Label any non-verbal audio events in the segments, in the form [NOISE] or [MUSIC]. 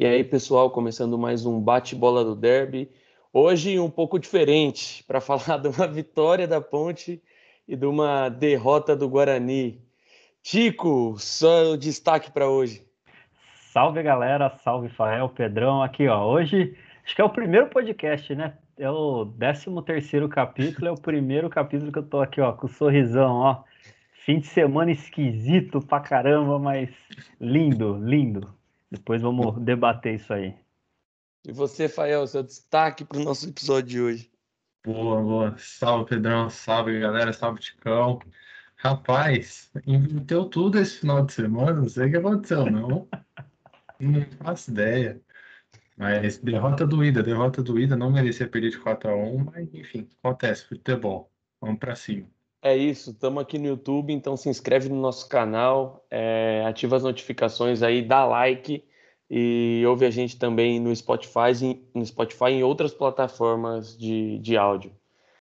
E aí, pessoal, começando mais um bate-bola do Derby. Hoje um pouco diferente, [LAUGHS] para falar de uma vitória da Ponte e de uma derrota do Guarani. Tico, só o destaque para hoje. Salve galera, salve Fael, Pedrão aqui, ó. Hoje acho que é o primeiro podcast, né? É o 13 terceiro capítulo, é o primeiro capítulo que eu tô aqui, ó, com o sorrisão, ó. Fim de semana esquisito pra caramba, mas lindo, lindo. Depois vamos debater isso aí. E você, Fael, seu destaque para o nosso episódio de hoje. Boa, boa. Salve, Pedrão. Salve, galera. Salve, Ticão. Rapaz, inventou tudo esse final de semana. Não sei o que aconteceu, não. [LAUGHS] não faço ideia. Mas derrota doída, derrota doída. Não merecia perder de 4x1, mas enfim, acontece. Futebol. Vamos para cima. É isso, estamos aqui no YouTube, então se inscreve no nosso canal, é, ativa as notificações aí, dá like e ouve a gente também no Spotify, no Spotify e em outras plataformas de, de áudio.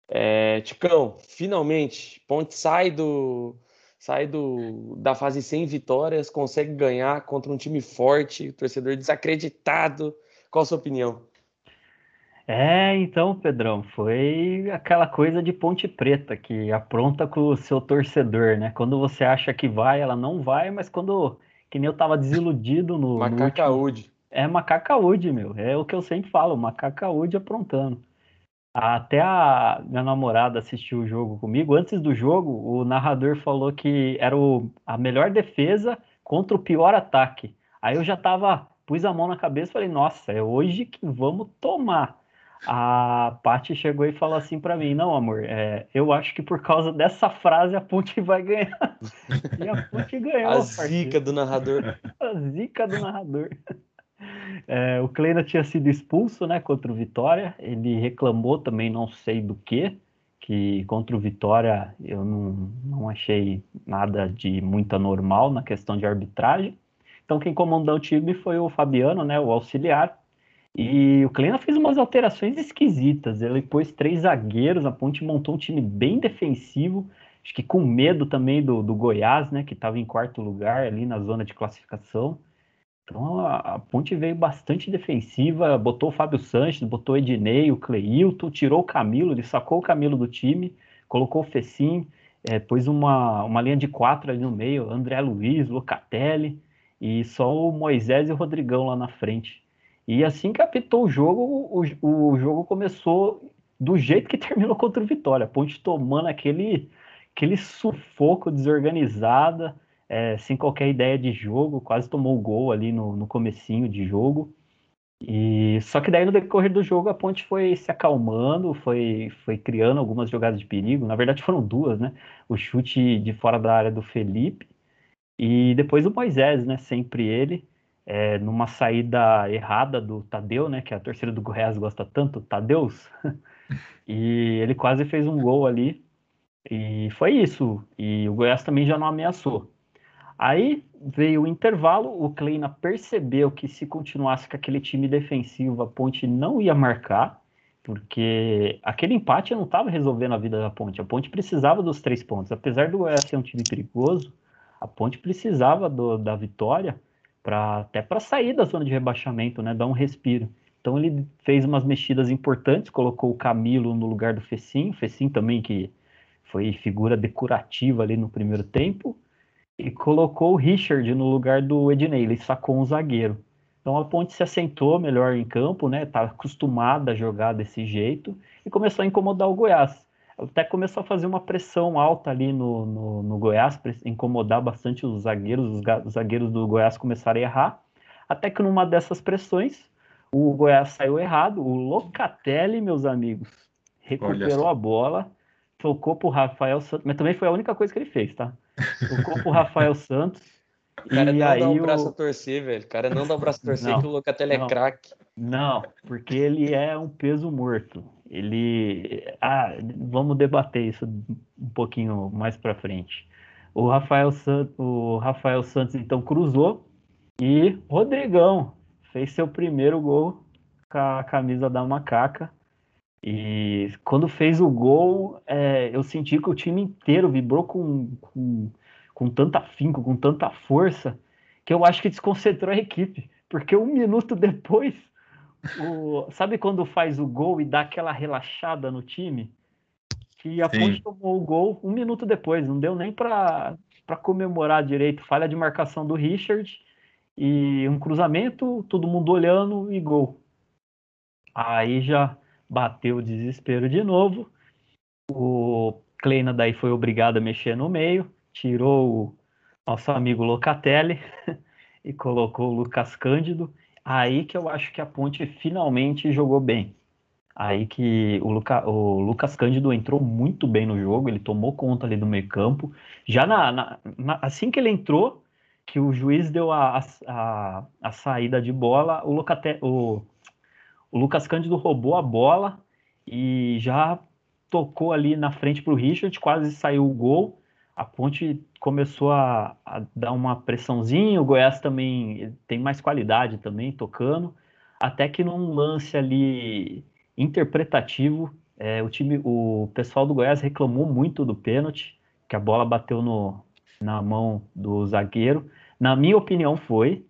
É, Ticão, finalmente, Ponte sai do sai do, da fase sem vitórias, consegue ganhar contra um time forte, torcedor desacreditado. Qual a sua opinião? É, então, Pedrão, foi aquela coisa de ponte preta que apronta com o seu torcedor, né? Quando você acha que vai, ela não vai, mas quando. Que nem eu tava desiludido no. Macacaúde. No é macacaúde, meu. É o que eu sempre falo, macacaúde aprontando. Até a minha namorada assistiu o jogo comigo. Antes do jogo, o narrador falou que era o, a melhor defesa contra o pior ataque. Aí eu já tava, pus a mão na cabeça e falei, nossa, é hoje que vamos tomar a Paty chegou e falou assim para mim: Não, amor, é, eu acho que por causa dessa frase a Ponte vai ganhar. [LAUGHS] e a Ponte ganhou. A zica do narrador. A zica do narrador. [LAUGHS] É, o Kleina tinha sido expulso né, contra o Vitória. Ele reclamou também, não sei do que, que contra o Vitória eu não, não achei nada de muito anormal na questão de arbitragem. Então, quem comandou o time foi o Fabiano, né, o auxiliar. E o Kleina fez umas alterações esquisitas. Ele pôs três zagueiros, a Ponte montou um time bem defensivo, acho que com medo também do, do Goiás, né, que estava em quarto lugar ali na zona de classificação. Então a, a, Ponte veio bastante defensiva, botou o Fábio Sanches, botou o Ednei, o Cleilton, tirou o Camilo, ele sacou o Camilo do time, colocou o Fecim, é, pôs uma, uma linha de quatro ali no meio, André Luiz, Locatelli, e só o Moisés e o Rodrigão lá na frente. E assim que apitou o jogo, o, o jogo começou do jeito que [LAUGHS] terminou contra o Vitória. A Ponte tomando aquele, aquele sufoco desorganizada, é, sem qualquer ideia de jogo, quase tomou o gol ali no, no comecinho de jogo. E só que daí no decorrer do jogo a Ponte foi se acalmando, foi, foi criando algumas jogadas de perigo. Na verdade foram duas, né? O chute de fora da área do Felipe e depois o Moisés, né? Sempre ele é, numa saída errada do Tadeu, né, que a torcida do Goiás gosta tanto, Tadeus, [LAUGHS] e ele quase fez um gol ali, e foi isso, e o Goiás também já não ameaçou. Aí veio o intervalo, o Kleina percebeu que se continuasse com aquele time defensivo, a Ponte não ia marcar, porque aquele empate não estava resolvendo a vida da Ponte, a Ponte precisava dos três pontos, apesar do Goiás ser um time perigoso, a Ponte precisava do, da vitória, para até para sair da zona de rebaixamento, né, dar um respiro. Então ele fez umas mexidas importantes, colocou o Camilo no lugar do Fecim, Fecim também que foi figura decorativa ali no primeiro tempo, e colocou o Richard no lugar do Ednei, ele sacou um zagueiro. Então a Ponte se assentou melhor em campo, né? Tá acostumada a jogar desse jeito e começou a incomodar o Goiás até começou a fazer uma pressão alta ali no, no, no Goiás, incomodar bastante os zagueiros, os, os, zagueiros do Goiás começaram a errar, até que numa dessas pressões, o Goiás saiu errado, o Locatelli, meus amigos, recuperou a bola, tocou pro Rafael Santos, mas também foi a única coisa que ele fez, tá? Tocou pro Rafael [LAUGHS] Santos, o cara e não aí dá um braço o... a torcer, velho. O cara não dá um braço a torcer não, que o Locatelli é craque. Não, porque ele é um peso morto. Ele. Ah, vamos debater isso um pouquinho mais para frente. O Rafael, Santos, o Rafael Santos então cruzou e Rodrigão fez seu primeiro gol com a camisa da macaca. E quando fez o gol, é, eu senti que o time inteiro vibrou com, com, com tanta afinco, com tanta força, que eu acho que desconcentrou a equipe. porque um minuto depois, o... sabe quando faz o gol e dá aquela relaxada no time? Que a Sim. Ponte tomou o gol um minuto depois, não deu nem para comemorar direito. Falha de marcação do Richard e um cruzamento, todo mundo olhando e gol. Aí já bateu o desespero de novo. O Kleina daí foi obrigado a mexer no meio, tirou o nosso amigo Locatelli [LAUGHS] e colocou o Lucas Cândido. Aí que eu acho que a Ponte finalmente jogou bem. Aí que o, Luca, o Lucas Cândido entrou muito bem no jogo, ele tomou conta ali do meio campo. Já na, na, na, assim que ele entrou, que o juiz deu a, a, a saída de bola, o, Locate, o, o Lucas Cândido roubou a bola e já tocou ali na frente para o Richard, quase saiu o gol. A Ponte começou a, a, dar uma pressãozinha, o Goiás também tem mais qualidade também tocando, até que num lance ali interpretativo, é, o time, o pessoal do Goiás reclamou muito do pênalti, que a bola bateu no, na mão do zagueiro. Na minha opinião foi,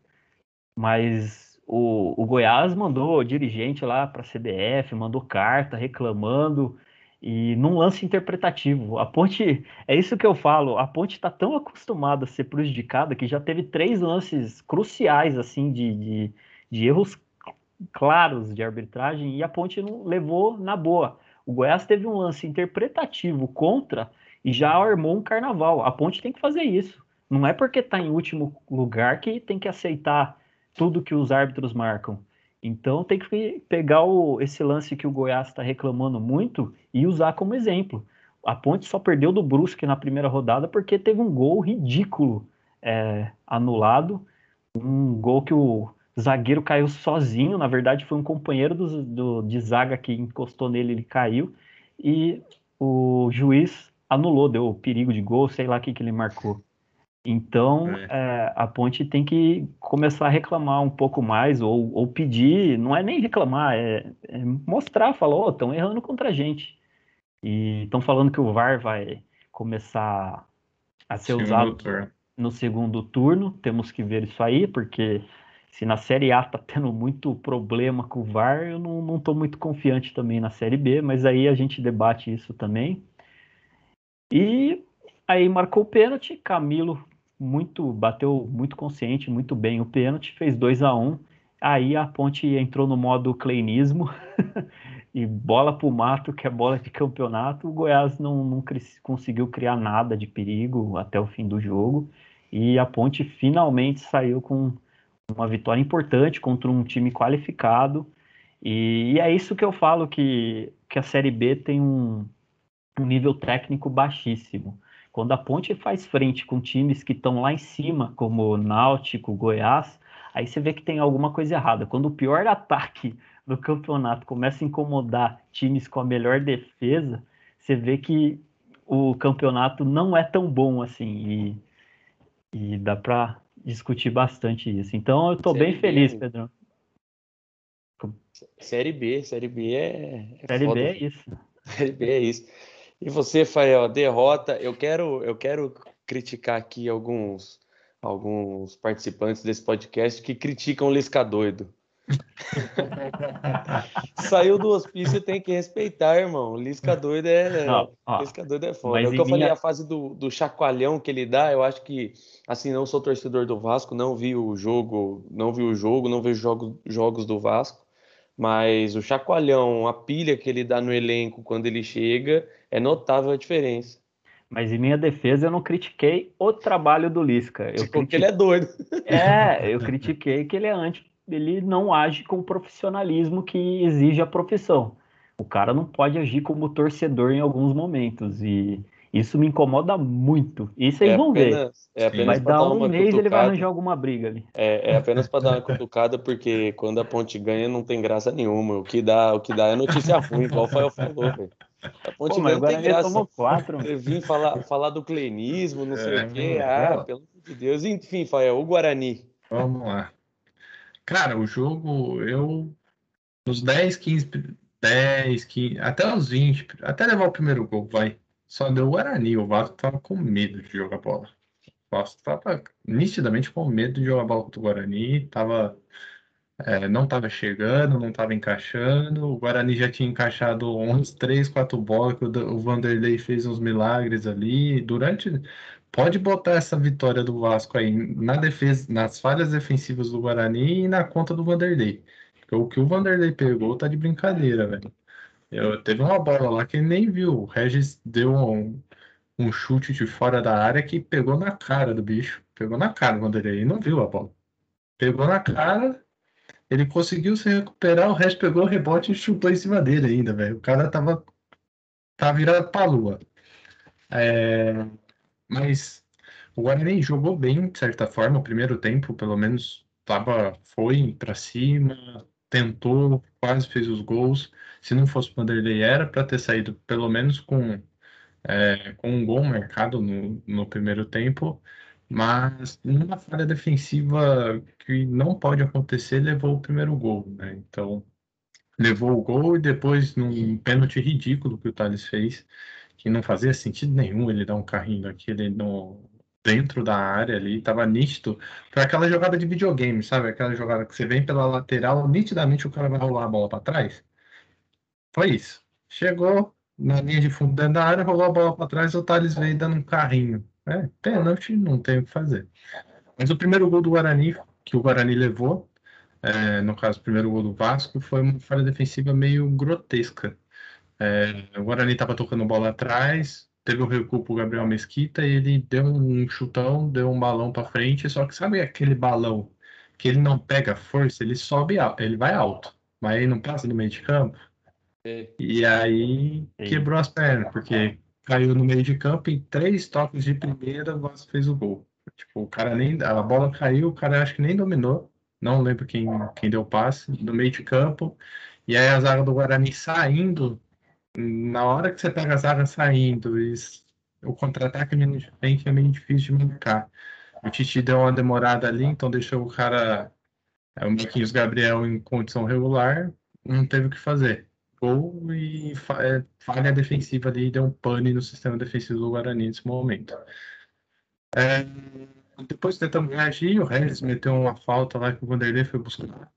mas o, o Goiás mandou dirigente lá para a CBF, mandou carta reclamando e num lance interpretativo. A Ponte, é isso que eu falo, a Ponte está tão acostumada a ser prejudicada que já teve três lances cruciais assim de, de, de erros claros de arbitragem e a Ponte não levou na boa. O Goiás teve um lance interpretativo contra e já armou um carnaval. A Ponte tem que fazer isso. Não é porque está em último lugar que tem que aceitar tudo que os árbitros marcam. Então tem que pegar o, esse lance que o Goiás está reclamando muito e usar como exemplo. A Ponte só perdeu do Brusque na primeira rodada porque teve um gol ridículo é, anulado, um gol que o zagueiro caiu sozinho, na verdade foi um companheiro do, do, de zaga que encostou nele, ele caiu, e o juiz anulou, deu perigo de gol, sei lá o que, que ele marcou. Então, é. É, a Ponte tem que começar a reclamar um pouco mais, ou, ou pedir, não é nem reclamar, é, é mostrar, falar, ó, oh, estão errando contra a gente. E estão falando que o VAR vai começar a ser segundo usado turno. no segundo turno, temos que ver isso aí, porque se na Série A tá tendo muito problema com o VAR, eu não, não tô muito confiante também na Série B, mas aí a gente debate isso também. E aí marcou o pênalti, Camilo muito, bateu muito consciente, muito bem o pênalti, fez 2 a 1 um, Aí a Ponte entrou no modo kleinismo [LAUGHS] e bola pro mato, que é bola de campeonato. O Goiás não, não conseguiu criar nada de perigo até o fim do jogo. E a Ponte finalmente saiu com uma vitória importante contra um time qualificado. E, e é isso que eu falo que, que a Série B tem um, um nível técnico baixíssimo. Quando a Ponte faz frente com times que estão lá em cima, como Náutico, Goiás, aí você vê que tem alguma coisa errada. Quando o pior [LAUGHS] ataque do campeonato começa a incomodar times com a melhor defesa, você vê que o campeonato não é tão bom assim. E, e dá para discutir bastante isso. Então eu estou bem B, feliz, Pedrão. Série B, Série B é. é série foda. B é isso. Série B é isso. E você, Fael, derrota. Eu quero, eu quero criticar aqui alguns, alguns participantes desse podcast que criticam o Lisca doido. [LAUGHS] Saiu do hospício, tem que respeitar, irmão. Lisca doido é. Não, ó, Lisca doido é foda. É o que eu minha... falei, a fase do, do chacoalhão que ele dá, eu acho que, assim, não sou torcedor do Vasco, não vi o jogo, não vi o jogo, não vejo jogo, jogos do Vasco. Mas o chacoalhão, a pilha que ele dá no elenco quando ele chega, é notável a diferença. Mas em minha defesa, eu não critiquei o trabalho do Lisca. Eu tipo, critiquei... ele é doido. [LAUGHS] É, eu critiquei que ele é anti, ele não age com o profissionalismo que exige a profissão. O cara não pode agir como torcedor em alguns momentos e isso me incomoda muito. Isso aí é vão ver. É apenas vai dar um mês cutucada. ele vai arranjar alguma briga ali. É, é apenas para dar uma cutucada, porque quando a ponte ganha não tem graça nenhuma. O que dá, o que dá é notícia ruim, igual o Fael falou, velho. A ponte Pô, ganha não tem graça. Tomou quatro, Eu vim falar, falar do cleinismo, não sei é, o quê. Ah, pelo amor de Deus. Enfim, Fael, o Guarani. Vamos lá. Cara, o jogo, eu. Nos 10, 15, 10, 15, até os 20, até levar o primeiro gol, vai. Só deu o Guarani, o Vasco tava com medo de jogar bola. O Vasco estava nitidamente com medo de jogar bola contra o Guarani, tava, é, não estava chegando, não estava encaixando. O Guarani já tinha encaixado uns 3, 4 bolas, que o Vanderlei fez uns milagres ali. Durante. Pode botar essa vitória do Vasco aí na defesa, nas falhas defensivas do Guarani e na conta do Vanderlei. O que o Vanderlei pegou tá de brincadeira, velho. Eu, teve uma bola lá que ele nem viu. O Regis deu um, um chute de fora da área que pegou na cara do bicho. Pegou na cara quando ele não viu a bola. Pegou na cara, ele conseguiu se recuperar, o resto pegou o rebote e chutou em cima dele ainda, velho. O cara tava, tava virado pra lua. É, mas o Guarani jogou bem, de certa forma, o primeiro tempo, pelo menos, tava, foi para cima, tentou, quase fez os gols. Se não fosse o Vanderlei, era para ter saído pelo menos com é, com um gol marcado no, no primeiro tempo, mas numa falha defensiva que não pode acontecer, levou o primeiro gol, né? Então, levou o gol e depois num pênalti ridículo que o Thales fez, que não fazia sentido nenhum ele dar um carrinho daquele no, dentro da área ali, tava nítido. Foi aquela jogada de videogame, sabe? Aquela jogada que você vem pela lateral, nitidamente o cara vai rolar a bola para trás. Foi isso. Chegou, na linha de fundo dentro da área, rolou a bola para trás, o Thales veio dando um carrinho. É, pênalti, não tem o que fazer. Mas o primeiro gol do Guarani, que o Guarani levou, é, no caso, o primeiro gol do Vasco, foi uma falha defensiva meio grotesca. É, o Guarani estava tocando bola atrás, teve o um recuo pro Gabriel Mesquita e ele deu um chutão, deu um balão para frente, só que sabe aquele balão que ele não pega força, ele sobe, ele vai alto, mas ele não passa do meio de campo? E aí quebrou as pernas, porque caiu no meio de campo em três toques de primeira, o Vasco fez o gol. Tipo, o cara nem. A bola caiu, o cara acho que nem dominou. Não lembro quem, quem deu o passe, no meio de campo. E aí a zaga do Guarani saindo. Na hora que você pega a zaga saindo, e o contra-ataque é meio difícil de marcar. O Titi deu uma demorada ali, então deixou o cara, é, o Marquinhos Gabriel, em condição regular, não teve o que fazer gol e é, falha defensiva ali, deu um pane no sistema defensivo do Guarani nesse momento. É, depois tentando reagir, o Regis meteu uma falta lá que o Vanderlei foi buscar.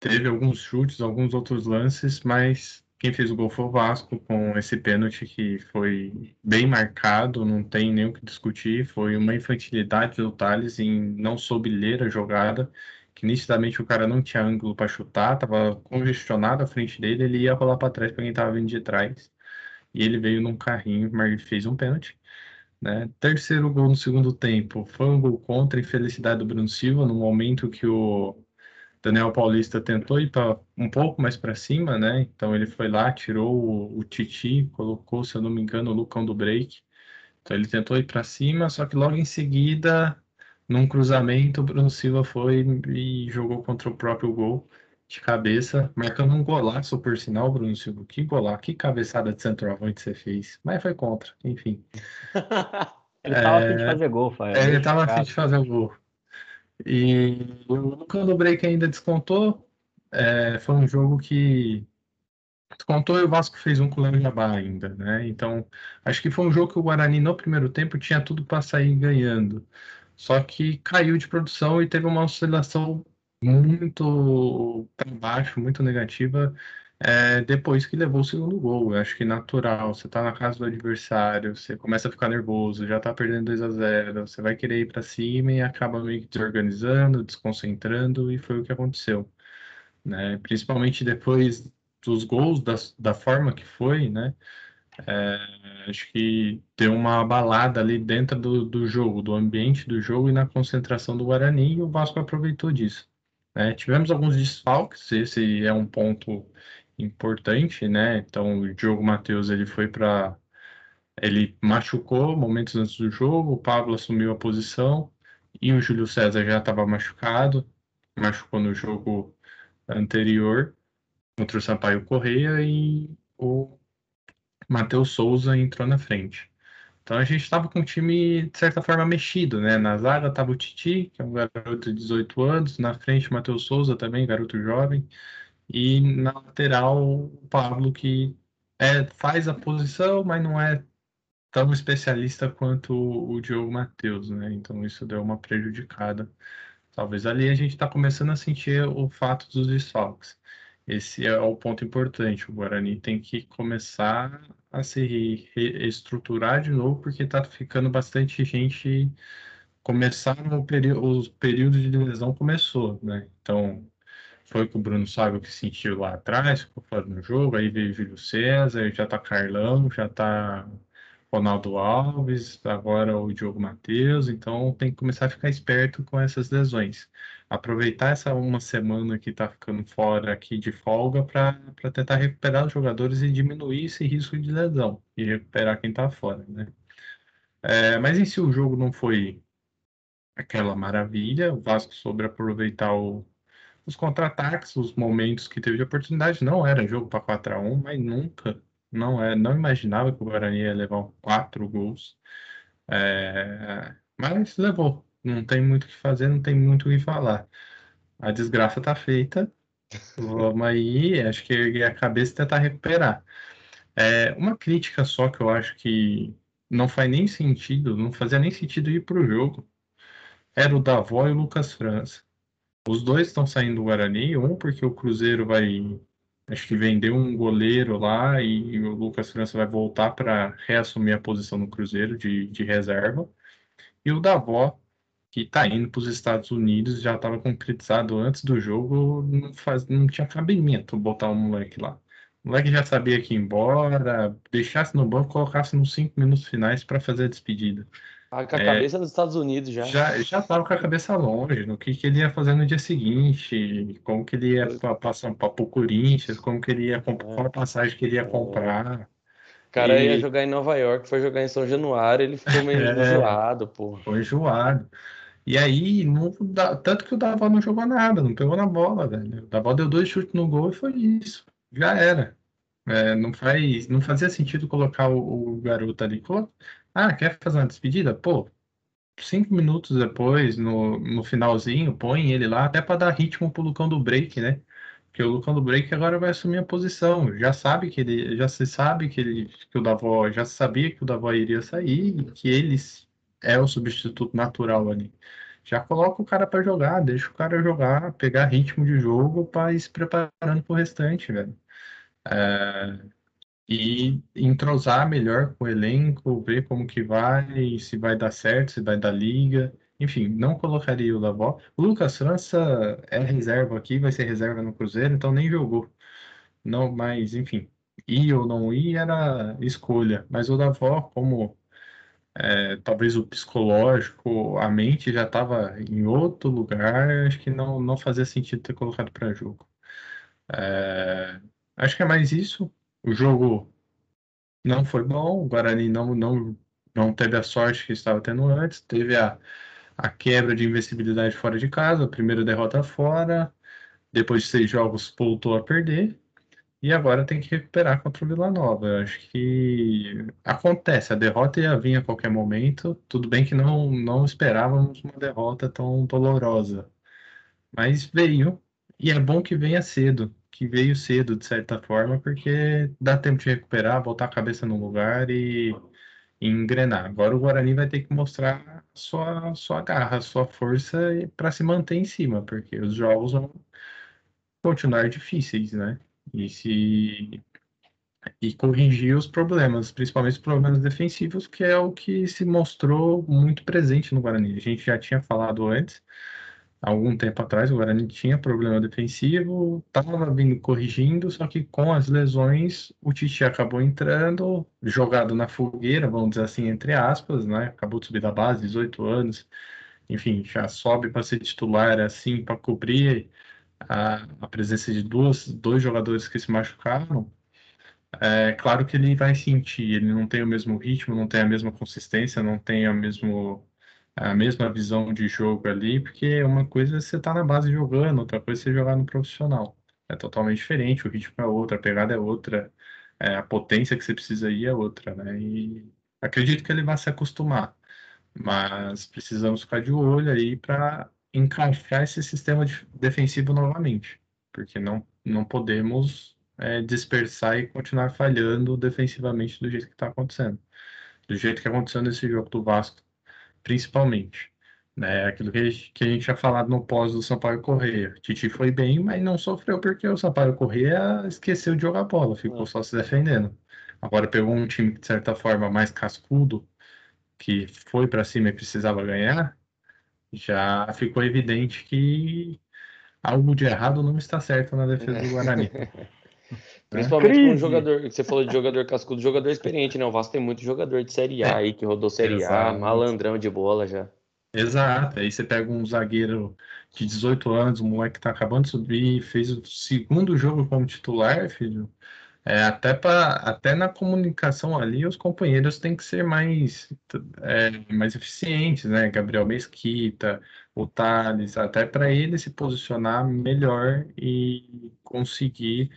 Teve alguns chutes, alguns outros lances, mas quem fez o gol foi o Vasco, com esse pênalti que foi bem marcado, não tem nem o que discutir. Foi uma infantilidade do Thales em não soube ler a jogada que nitidamente o cara não tinha ângulo para chutar, tava congestionado à frente dele, ele ia rolar para trás para quem tava vindo de trás. E ele veio num carrinho, mas fez um pênalti. Né? Terceiro gol no segundo tempo foi um gol contra infelicidade do Bruno Silva, no momento que o Daniel Paulista tentou ir pra, um pouco mais para cima, né? Então ele foi lá, tirou o, o Titi, colocou, se eu não me engano, o Lucão do break. Então ele tentou ir para cima, só que logo em seguida num cruzamento, o Bruno Silva foi e jogou contra o próprio gol de cabeça, marcando um golaço, por sinal, Bruno Silva. Que golaço, que cabeçada de centroavante você fez. Mas foi contra, enfim. [LAUGHS] ele estava é... afim de fazer gol, Fael. É, ele estava afim de fazer o gol. E o break ainda descontou. É, foi um jogo que descontou e o Vasco fez um com o Léo Jabá ainda, né? Então, acho que foi um jogo que o Guarani no primeiro tempo tinha tudo para sair ganhando. Só que caiu de produção e teve uma oscilação muito para baixo, muito negativa, é, depois que levou o segundo gol. Eu acho que natural, você está na casa do adversário, você começa a ficar nervoso, já está perdendo 2 a 0 você vai querer ir para cima e acaba meio que desorganizando, desconcentrando, e foi o que aconteceu. Né? Principalmente depois dos gols, da, da forma que foi, né? É, acho que deu uma balada ali dentro do, do jogo, do ambiente do jogo e na concentração do Guarani, e o Vasco aproveitou disso. Né? Tivemos alguns desfalques, esse é um ponto importante, né? Então o Diogo Matheus ele foi para ele machucou momentos antes do jogo, o Pablo assumiu a posição e o Júlio César já estava machucado, machucou no jogo anterior contra o Sampaio Correia e o Matheus Souza entrou na frente. Então a gente estava com o time, de certa forma, mexido, né? Na zaga estava o Titi, que é um garoto de 18 anos, na frente o Matheus Souza também, garoto jovem, e na lateral o Pablo, que é, faz a posição, mas não é tão especialista quanto o Diogo Matheus, né? Então isso deu uma prejudicada. Talvez ali a gente está começando a sentir o fato dos desfalques. Esse é o ponto importante. O Guarani tem que começar a se reestruturar de novo, porque está ficando bastante gente. Começaram o período, de lesão começou, né? Então, foi o que o Bruno sabe o que sentiu lá atrás, ficou fora no jogo, aí veio Júlio César, já tá Carlão, já tá Ronaldo Alves, agora o Diogo Matheus, então tem que começar a ficar esperto com essas lesões. Aproveitar essa uma semana que está ficando fora aqui de folga para tentar recuperar os jogadores e diminuir esse risco de lesão e recuperar quem está fora, né? É, mas em si o jogo não foi aquela maravilha, o Vasco soube aproveitar o, os contra-ataques, os momentos que teve de oportunidade, não era jogo para 4 a 1 mas nunca não é, não imaginava que o Guarani ia levar quatro gols. É, mas levou. Não tem muito o que fazer, não tem muito o que falar. A desgraça tá feita. Vamos aí, acho que a cabeça tentar recuperar. É, uma crítica só que eu acho que não faz nem sentido, não fazia nem sentido ir para o jogo, era o Davó e o Lucas França. Os dois estão saindo do Guarani, um porque o Cruzeiro vai Acho que vendeu um goleiro lá e, o Lucas França vai voltar para reassumir a posição no Cruzeiro de, de reserva. E o Davó, que está indo para os Estados Unidos, já estava concretizado antes do jogo, não, faz, não tinha cabimento botar o um moleque lá. O moleque já sabia que ia embora, deixasse no banco, colocasse nos cinco minutos finais para fazer a despedida. Tá com a é, cabeça dos Estados Unidos já. Já já estava com a cabeça longe, no que, que ele ia fazer no dia seguinte, como que ele ia passar para o Corinthians, como que ele ia comprar, qual passagem que ele ia é. comprar. O cara e... ia jogar em Nova York, foi jogar em São Januário, ele ficou meio [LAUGHS] é, enjoado, pô. Foi enjoado. E aí, não, tanto que o Davó não jogou nada, não pegou na bola, velho. O Davó deu dois chutes no gol e foi isso. Já era. É, não, faz, não fazia sentido colocar o, o garoto ali. Ah, quer fazer uma despedida? Pô, cinco minutos depois, no, no finalzinho, põe ele lá, até para dar ritmo pro Lucão do Break, né? Porque o Lucão do Break agora vai assumir a posição. Já sabe que ele, já se sabe que ele, que o Davó, já sabia que o Davó iria sair e que ele é o substituto natural ali. Já coloca o cara para jogar, deixa o cara jogar, pegar ritmo de jogo para ir se preparando pro restante, velho. É, e entrosar melhor com o elenco, ver como que vai, se vai dar certo, se vai dar liga. Enfim, não colocaria o Davó. O Lucas França é reserva aqui, vai ser reserva no Cruzeiro, então nem jogou. Não, mas enfim, ir ou não ir era escolha. Mas o Davó, como é, talvez o psicológico, a mente já estava em outro lugar, acho que não, não fazia sentido ter colocado para jogo. É, acho que é mais isso. O jogo não foi bom, o Guarani não, não, não teve a sorte que estava tendo antes, teve a, a quebra de invencibilidade fora de casa, a primeira derrota fora, depois de seis jogos voltou a perder, e agora tem que recuperar contra o Vila Nova. Eu acho que acontece, a derrota ia vir a qualquer momento, tudo bem que não, não esperávamos uma derrota tão dolorosa, mas veio, e é bom que venha cedo, que veio cedo, de certa forma, porque dá tempo de recuperar, botar a cabeça no lugar e, e engrenar. Agora o Guarani vai ter que mostrar sua, sua garra, sua força para se manter em cima, porque os jogos vão continuar difíceis, né? E se e corrigir os problemas, principalmente os problemas defensivos, que é o que se mostrou muito presente no Guarani. A gente já tinha falado antes, algum tempo atrás, o Guarani tinha problema defensivo, estava vindo corrigindo, só que com as lesões o Tite acabou entrando, jogado na fogueira, vamos dizer assim, entre aspas, né? Acabou de subir da base, 18 anos, enfim, já sobe para ser titular assim, para cobrir a, a, presença de duas, dois jogadores que se machucaram. É claro que ele vai sentir, ele não tem o mesmo ritmo, não tem a mesma consistência, não tem o mesmo a mesma visão de jogo ali, porque uma coisa é você tá na base jogando, outra coisa é você jogar no profissional. É totalmente diferente, o ritmo é outro, a pegada é outra, é, a potência que você precisa ir é outra, né? E acredito que ele vai se acostumar, mas precisamos ficar de olho aí para encaixar esse sistema de, defensivo novamente, porque não, não podemos é, dispersar e continuar falhando defensivamente do jeito que está acontecendo. do jeito que aconteceu nesse jogo do Vasco, principalmente. Né? Aquilo que a, gente, que a gente tinha falado no pós do Sampaio Correia. Titi foi bem, mas não sofreu porque o Sampaio Correia esqueceu de jogar bola, ficou é. só se defendendo. Agora pegou um time que, de certa forma, mais cascudo, que foi para cima e precisava ganhar, já ficou evidente que algo de errado não está certo na defesa do Guarani. [LAUGHS] [LAUGHS] Principalmente com um jogador, você falou de jogador cascudo, jogador experiente, né? O Vasco tem muito jogador de Série A aí, que rodou Série Exato. A, malandrão de bola já. Exato, aí você pega um zagueiro de 18 anos, um moleque que tá acabando de subir, fez o segundo jogo como titular, filho. É, até, pra, até na comunicação ali, os companheiros têm que ser mais, é, mais eficientes, né? Gabriel Mesquita, o Thales, até para ele se posicionar melhor e conseguir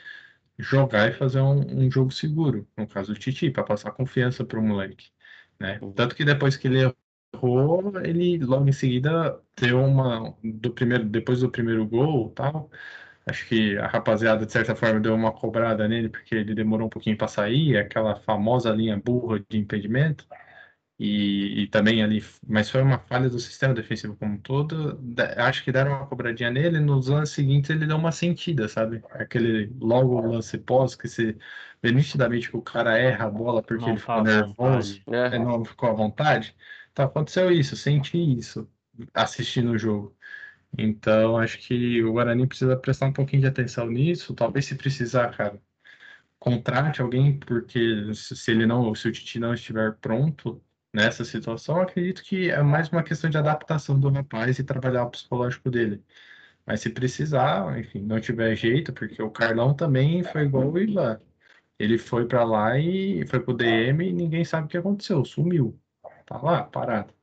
jogar e fazer um, um jogo seguro. No caso do Titi, para passar confiança para o moleque. Né? Uhum. Tanto que depois que ele errou, ele logo em seguida deu uma. Do primeiro, depois do primeiro gol tal Acho que a rapaziada, de certa forma, deu uma cobrada nele, porque ele demorou um pouquinho para sair, aquela famosa linha burra de impedimento. E, e, também ali, mas foi uma falha do sistema defensivo como um todo. Acho que deram uma cobradinha nele, nos lances seguintes ele deu uma sentida, sabe? Aquele logo lance pós que você vê nitidamente que o cara erra a bola porque não ele ficou nervoso, é. não ficou à vontade. Então aconteceu isso, senti isso assistindo o jogo. Então, acho que o Guarani precisa prestar um pouquinho de atenção nisso. Talvez se precisar, cara, contrate alguém, porque se ele não, se o Titi não estiver pronto nessa situação, acredito que é mais uma questão de adaptação do rapaz e trabalhar o psicológico dele. Mas se precisar, enfim, não tiver jeito, porque o Carlão também foi igual o Ivan. Ele foi para lá e foi pro DM e ninguém sabe o que aconteceu, sumiu. Tá lá, parado.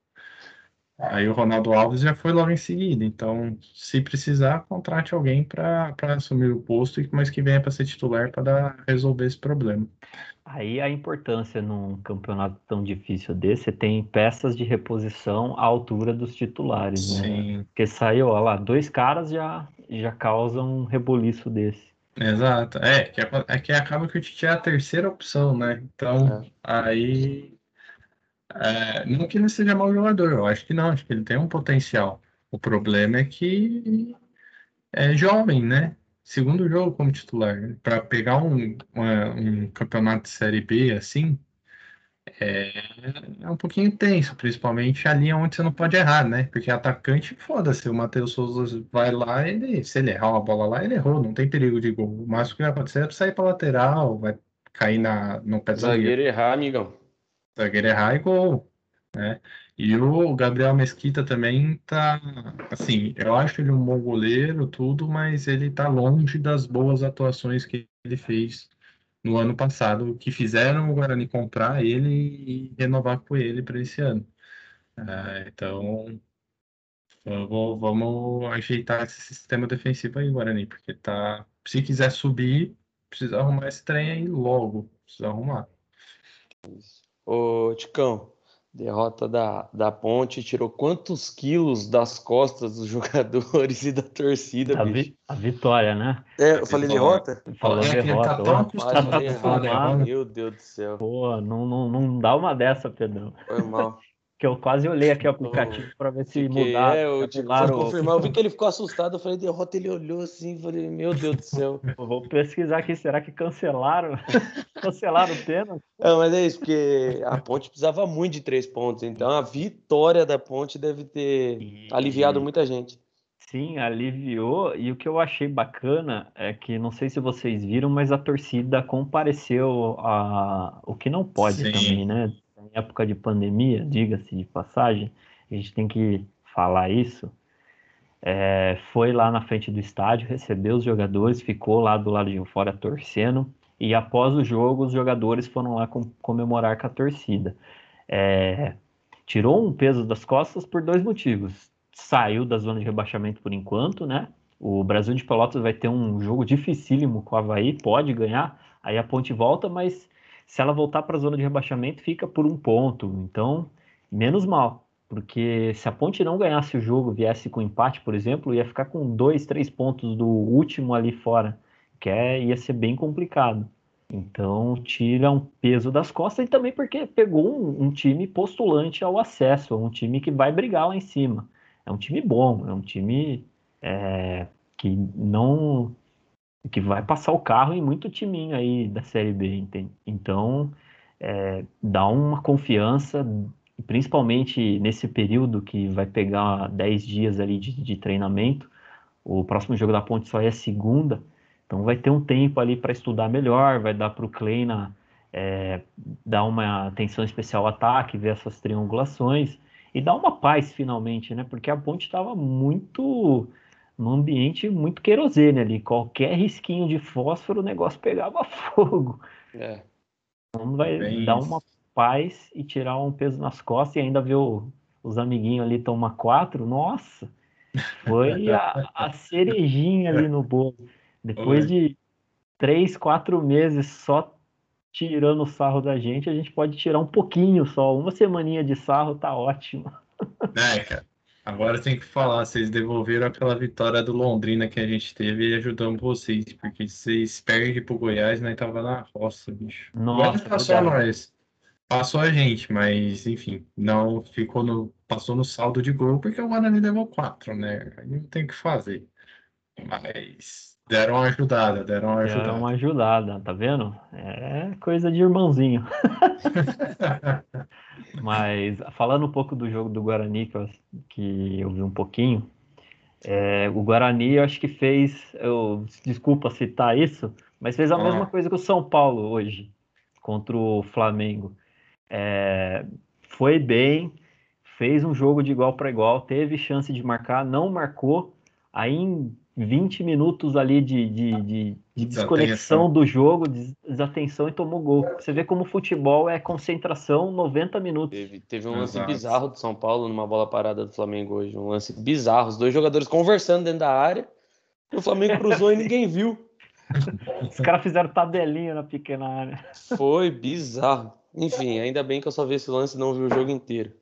Aí o Ronaldo Alves já foi logo em seguida. Então, se precisar, contrate alguém para assumir o posto, mas que venha para ser titular para resolver esse problema. Aí a importância num campeonato tão difícil desse, tem peças de reposição à altura dos titulares, né? Sim. Porque saiu, ó lá, dois caras já, já causam um rebuliço desse. Exato. É, que, é, é que acaba que o Tite é a terceira opção, né? Então, é. aí é, não que ele seja mau jogador, eu acho que não, acho que ele tem um potencial. O problema é que é jovem, né? Segundo jogo como titular. Para pegar um, uma, um campeonato de Série B assim, é, é, um pouquinho tenso, principalmente ali onde você não pode errar, né? Porque atacante, foda-se, o Matheus Souza vai lá, ele, se ele errar uma bola lá, ele errou, não tem perigo de gol. O máximo que vai acontecer é sair para lateral, vai cair na, no pé do zagueiro. errar, amigão zagueiro errar e gol, né? E o Gabriel Mesquita também tá, assim, eu acho ele um bom goleiro, tudo, mas ele tá longe das boas atuações que ele fez no ano passado, que fizeram o Guarani comprar ele e renovar com ele para esse ano. É, então, vou, vamos ajeitar esse sistema defensivo aí, Guarani, porque tá, se quiser subir, precisa arrumar esse trem aí logo, precisa arrumar. Isso. Ô, Ticão, derrota da, da Ponte tirou quantos quilos das costas dos [LAUGHS] jogadores e da torcida, a, vi, a vitória, né? É, eu falei derrota? Falou é, derrota. Tá tão errado, Meu Deus do céu. Pô, não, não, não dá uma dessa, Pedrão. Foi mal que eu quase olhei aqui o aplicativo para ver se mudar. É, eu tipo, confirmar, eu vi que ele ficou assustado, eu falei, derrota, ele olhou assim, falei, meu Deus do céu. [LAUGHS] vou pesquisar aqui, será que cancelaram? [LAUGHS] cancelaram o pênalti? Não, mas é isso, porque a Ponte precisava muito de três pontos, então a vitória da Ponte deve ter e... aliviado muita gente. Sim, aliviou, e o que eu achei bacana é que, não sei se vocês viram, mas a torcida compareceu a o que não pode Sim. também, né? Época de pandemia, diga-se de passagem, a gente tem que falar isso. É, foi lá na frente do estádio, recebeu os jogadores, ficou lá do lado de fora torcendo, e após o jogo, os jogadores foram lá com, comemorar com a torcida. É, tirou um peso das costas por dois motivos. Saiu da zona de rebaixamento por enquanto, né? O Brasil de Pelotas vai ter um jogo dificílimo com o Havaí, pode ganhar, aí a ponte volta, mas se ela voltar para a zona de rebaixamento, fica por um ponto. Então, menos mal. Porque se a Ponte não ganhasse o jogo, viesse com empate, por exemplo, ia ficar com dois, três pontos do último ali fora, que é, ia ser bem complicado. Então tira um peso das costas e também porque pegou um, um, time postulante ao acesso, um time que vai brigar lá em cima. É um time bom, é um time é, que não que vai passar o carro em muito timinho aí da Série B, entende? Então é, dá uma confiança, principalmente nesse período que vai pegar 10 dias ali de, de treinamento. O próximo jogo da Ponte só é segunda então vai ter um tempo ali para estudar melhor, vai dar para o Kleina é, dar uma atenção especial ao ataque, ver essas triangulações e dar uma paz finalmente, né? Porque a ponte estava muito num ambiente muito querosene ali. Qualquer risquinho de fósforo, o negócio pegava [LAUGHS] fogo. É. Então vai Bem dar isso. uma paz e tirar um peso nas costas e ainda ver o, os amiguinhos ali tomar quatro. Nossa, foi [LAUGHS] a, a cerejinha ali no bolo. Depois Oi. de três, quatro meses só tirando o sarro da gente, a gente pode tirar um pouquinho só. Uma semaninha de sarro tá ótimo. É, cara. Agora tem que falar, vocês devolveram aquela vitória do Londrina que a gente teve e ajudamos vocês, porque vocês perdem pro Goiás, nós tava na roça, bicho. Nossa, Agora passou nós. Passou a gente, mas enfim, não ficou no. Passou no saldo de gol porque o Guarani levou quatro, né? Aí não tem o que fazer. Mas Deram uma ajudada, deram uma ajudada. Deram uma ajudada, tá vendo? É coisa de irmãozinho. [LAUGHS] Mas falando um pouco do jogo do Guarani, que eu, que eu vi um pouquinho, é, o Guarani eu acho que fez, eu, desculpa citar isso, mas fez a ah. mesma coisa que o São Paulo hoje, contra o Flamengo. É, foi bem, fez um jogo de igual para igual, teve chance de marcar, não marcou, aí em 20 minutos ali de, de, de, de desconexão do jogo, desatenção e tomou gol. Você vê como o futebol é concentração 90 minutos. Teve, teve um lance Exato. bizarro do São Paulo numa bola parada do Flamengo hoje. Um lance bizarro. Os dois jogadores conversando dentro da área. O Flamengo cruzou e ninguém viu. [LAUGHS] Os caras fizeram tabelinha na pequena área. Foi bizarro. Enfim, ainda bem que eu só vi esse lance e não vi o jogo inteiro.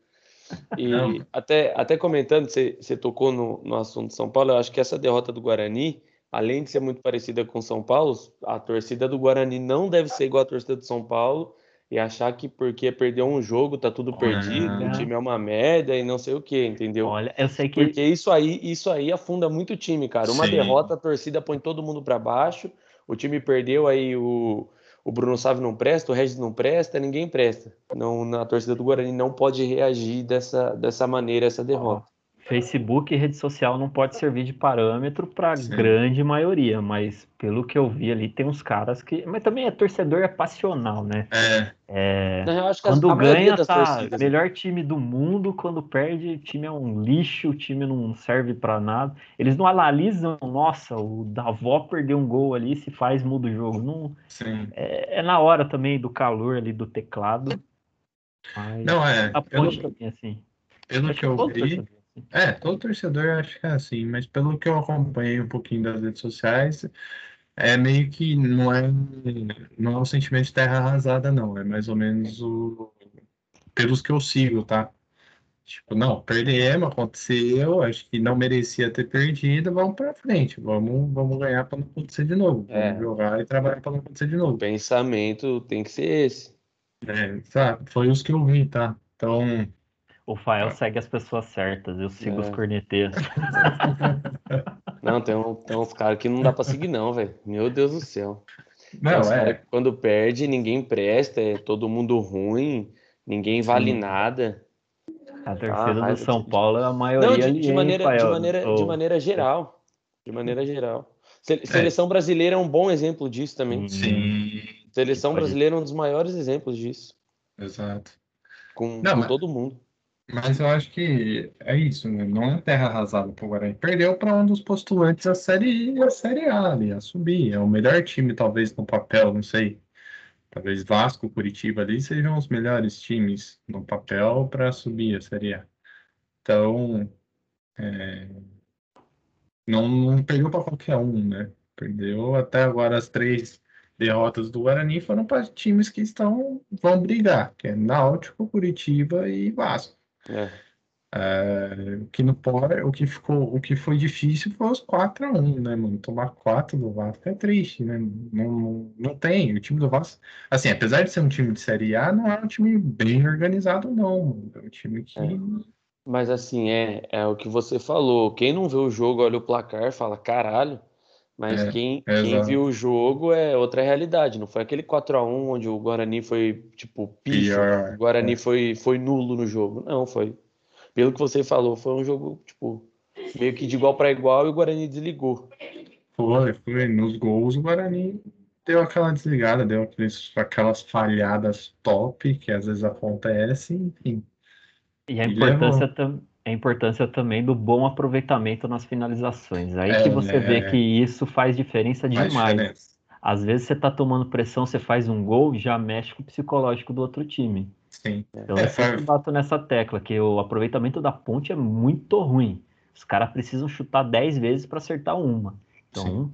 E até, até comentando, você, você tocou no, no assunto de São Paulo, eu acho que essa derrota do Guarani, além de ser muito parecida com São Paulo, a torcida do Guarani não deve ser igual à torcida do São Paulo e achar que porque perdeu um jogo tá tudo perdido, Olha. o time é uma merda e não sei o que, entendeu? Olha, eu sei que porque isso aí, isso aí afunda muito o time, cara. Uma Sim. derrota, a torcida põe todo mundo para baixo. O time perdeu aí o o Bruno Sávio não presta, o Regis não presta, ninguém presta. Não, na torcida do Guarani não pode reagir dessa, dessa maneira essa derrota. Facebook e rede social não pode servir de parâmetro para a grande maioria, mas pelo que eu vi ali, tem uns caras que. Mas também é torcedor é passional, né? É. é... Não, quando ganha, tá torcidas... melhor time do mundo, quando perde, o time é um lixo, o time não serve para nada. Eles não analisam, nossa, o Davó perdeu um gol ali, se faz, muda o jogo. Não... Sim. É, é na hora também do calor ali do teclado. Mas não, é. A ponte pelo, também, assim. Pelo que eu vi. É, todo torcedor acho que é assim, mas pelo que eu acompanhei um pouquinho das redes sociais, é meio que não é, não é um sentimento de terra arrasada, não. É mais ou menos o, pelos que eu sigo, tá? Tipo, não, perdemos, aconteceu, acho que não merecia ter perdido, vamos para frente, vamos, vamos ganhar para não acontecer de novo, é. vamos jogar e trabalhar para não acontecer de novo. O pensamento tem que ser esse. É, sabe? Foi os que eu vi, tá? Então, o Fael segue as pessoas certas, eu sigo é. os corneteiros. [LAUGHS] Não, tem, um, tem uns caras que não dá pra seguir, não, velho. Meu Deus do céu. Não, é. quando perde, ninguém presta, é todo mundo ruim, ninguém vale Sim. nada. A torcida ah, do São Paulo é a maioria não, de, de maneira, de, maneira, oh. de maneira geral. De maneira geral. É. Seleção é. brasileira é um bom exemplo disso também. Sim. Seleção brasileira é um dos maiores exemplos disso. Exato. Com, não, com mas... todo mundo. Mas eu acho que é isso, né? Não é terra arrasada pro Guarani. Perdeu para um dos postulantes a série, a série A ali, a subir. É o melhor time, talvez, no papel, não sei. Talvez Vasco, Curitiba ali sejam os melhores times no papel para subir a série A. Então, é... não, não perdeu para qualquer um, né? Perdeu até agora as três derrotas do Guarani foram para times que estão vão brigar, que é Náutico, Curitiba e Vasco. É. É, o que não pode, o que ficou, o que foi difícil foi os 4 a 1 né, mano? Tomar 4 do Vasco é triste, né? Não, não, não tem. O time do Vasco, assim, apesar de ser um time de Série A, não é um time bem organizado, não. É um time que. É. Mas assim, é, é o que você falou. Quem não vê o jogo, olha o placar, fala, caralho. Mas É, quem, quem exato. viu o jogo é outra realidade. Não foi aquele 4 a 1 onde o Guarani foi, tipo, picho. Pior. O Guarani foi, foi nulo no jogo. Não, foi. Pelo que você falou, foi um jogo, tipo, meio que de igual para igual e o Guarani desligou. Foi, foi. Nos gols, o Guarani deu aquela desligada, deu aqueles, aquelas falhadas top que às vezes acontece, enfim. E a importância, levou. A importância também do bom aproveitamento nas finalizações. Aí É, que você vê é. que isso faz diferença Faz demais. diferença. Às vezes você tá tomando pressão, você faz um gol, já mexe com o psicológico do outro time. Sim. Então É, eu sempre bato nessa tecla, que o aproveitamento da ponte é muito ruim. Os caras precisam chutar 10 vezes para acertar uma. Então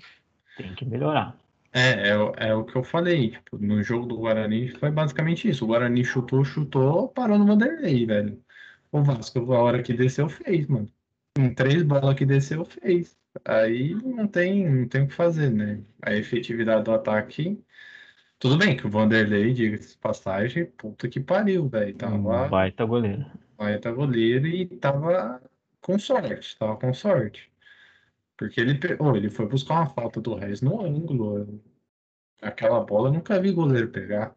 tem que melhorar. É, é, o- é o que eu falei, tipo, no jogo do Guarani foi basicamente isso. O Guarani chutou, chutou, parou no Vanderlei, velho. O Vasco, a hora que desceu, fez, mano. Em três bolas que desceu, fez. Aí não tem, não tem o que fazer, né? A efetividade do ataque. Tudo bem que o Vanderlei, diga-se passagem, puta que pariu, velho. Tava baita goleiro. baita goleiro e tava com sorte, tava com sorte. Porque ele, oh, ele foi buscar uma falta do Reis no ângulo. Aquela bola eu nunca vi goleiro pegar.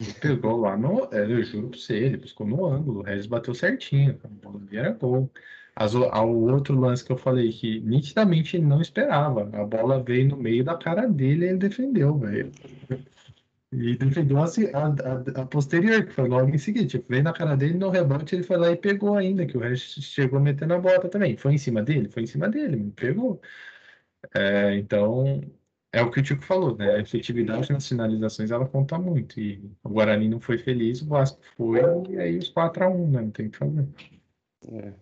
Ele pegou lá no. Eu juro pra você, ele buscou no ângulo. O Reis bateu certinho. A bola era gol. As, o outro lance que eu falei que nitidamente ele não esperava. A bola veio no meio da cara dele e ele defendeu, velho. E defendeu assim, a, a, a posterior, que foi logo em seguida. Tipo, veio na cara dele, no rebote ele foi lá e pegou ainda, que o resto chegou metendo a bota também. Foi em cima dele? Foi em cima dele, pegou. É, então, é o que o Tico falou, né? A efetividade nas finalizações ela conta muito. E o Guarani não foi feliz, o Vasco foi, e aí os 4x1, né? Não tem o que fazer. É.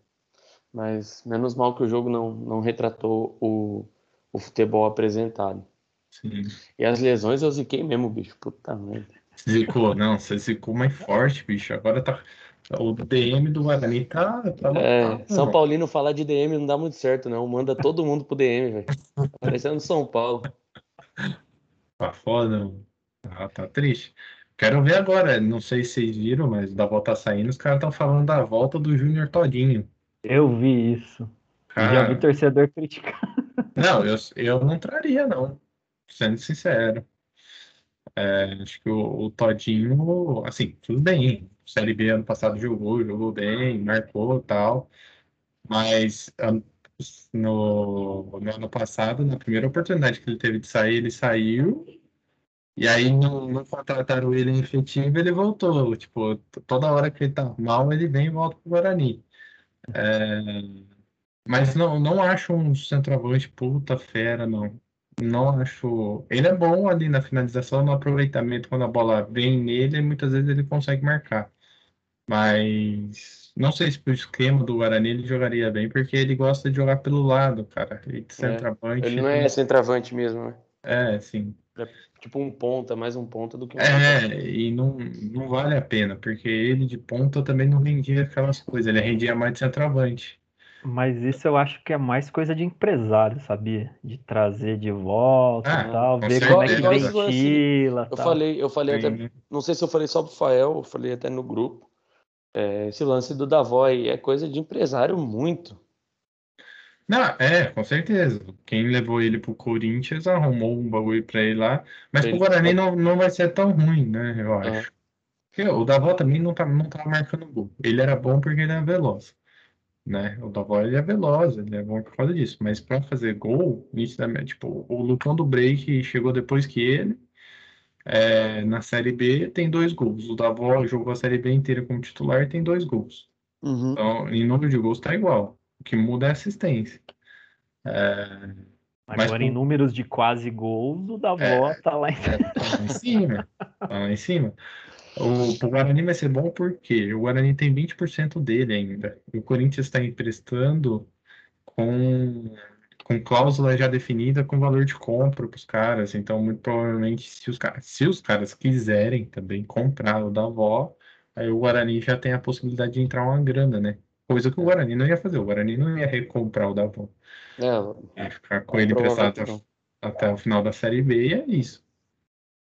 Mas menos mal que o jogo não, não retratou o, o futebol apresentado. Sim. E as lesões eu ziquei mesmo, bicho. Puta merda. Zicou, não, você zicou mais forte, bicho. Agora tá. O DM do Guarani tá. tá É, lotado, São. Paulino falar de DM não dá muito certo, não. Manda todo mundo pro DM, velho. Parecendo São Paulo. Tá foda, mano. Tá, triste. Quero ver agora. Não sei se vocês viram, mas da volta saindo, os caras estão falando da volta do Júnior Todinho. Eu vi isso. E já vi Cara, torcedor criticar. não, eu, eu não traria, não. Sendo sincero. É, acho que o, o Todinho, assim, tudo bem. Série B ano passado jogou, jogou bem, marcou e tal. Mas no, no ano passado, na primeira oportunidade que ele teve de sair, ele saiu. E aí não, não contrataram ele em efetivo, ele voltou. Tipo, toda hora que ele tá mal, ele vem e volta pro Guarani. É, mas não, não acho um centroavante puta fera, não. Não acho. Ele é bom ali na finalização, no aproveitamento, quando a bola vem nele, muitas vezes ele consegue marcar. Mas não sei se pro esquema do Guarani ele jogaria bem, porque ele gosta de jogar pelo lado, cara. E de centroavante. Ele não é centroavante mesmo, né? É, sim. Tipo um ponta, mais um ponta do que um É, e não, não vale a pena, porque ele de ponta também não rendia aquelas coisas, ele rendia mais de centroavante. Mas isso eu acho que é mais coisa de empresário, sabia? De trazer de volta Ah, e tal, com ver como é que certeza. Ventila Eu tal. falei, eu falei até, Sim. não sei se eu falei só pro Fael, eu falei até no grupo. É, esse lance do Davoy é coisa de empresário muito. Não, é, com certeza. Quem levou ele pro Corinthians arrumou um bagulho pra ele lá, mas Ele- pro Guarani não, não vai ser tão ruim, né? Eu É. acho. Porque o Davó também não tá, não tá marcando gol. Ele era bom porque ele é veloz, né? O Davó ele é veloz, ele é bom por causa disso. Mas pra fazer gol, nitidamente, tipo, o Lucão do Break chegou depois que ele. É, na Série B tem dois gols. O Davó jogou a Série B inteira como titular e tem dois gols. Uhum. Então, em número de gols tá igual. O que muda é a assistência. É, mas Agora, em com- números de quase gols, o Davó tá lá em Tá lá em cima. Tá lá em cima. O, o Guarani vai ser bom porque o Guarani tem 20% dele ainda. E o Corinthians está emprestando com, com cláusula já definida com valor de compra para os caras. Então, muito provavelmente, se os, caras, se os caras quiserem também comprar o da avó, aí o Guarani já tem a possibilidade de entrar uma grana, né? Coisa que o Guarani não ia fazer. O Guarani não ia recomprar o Davon. É, Ia ficar com ele emprestado até, até o final da Série B e é isso.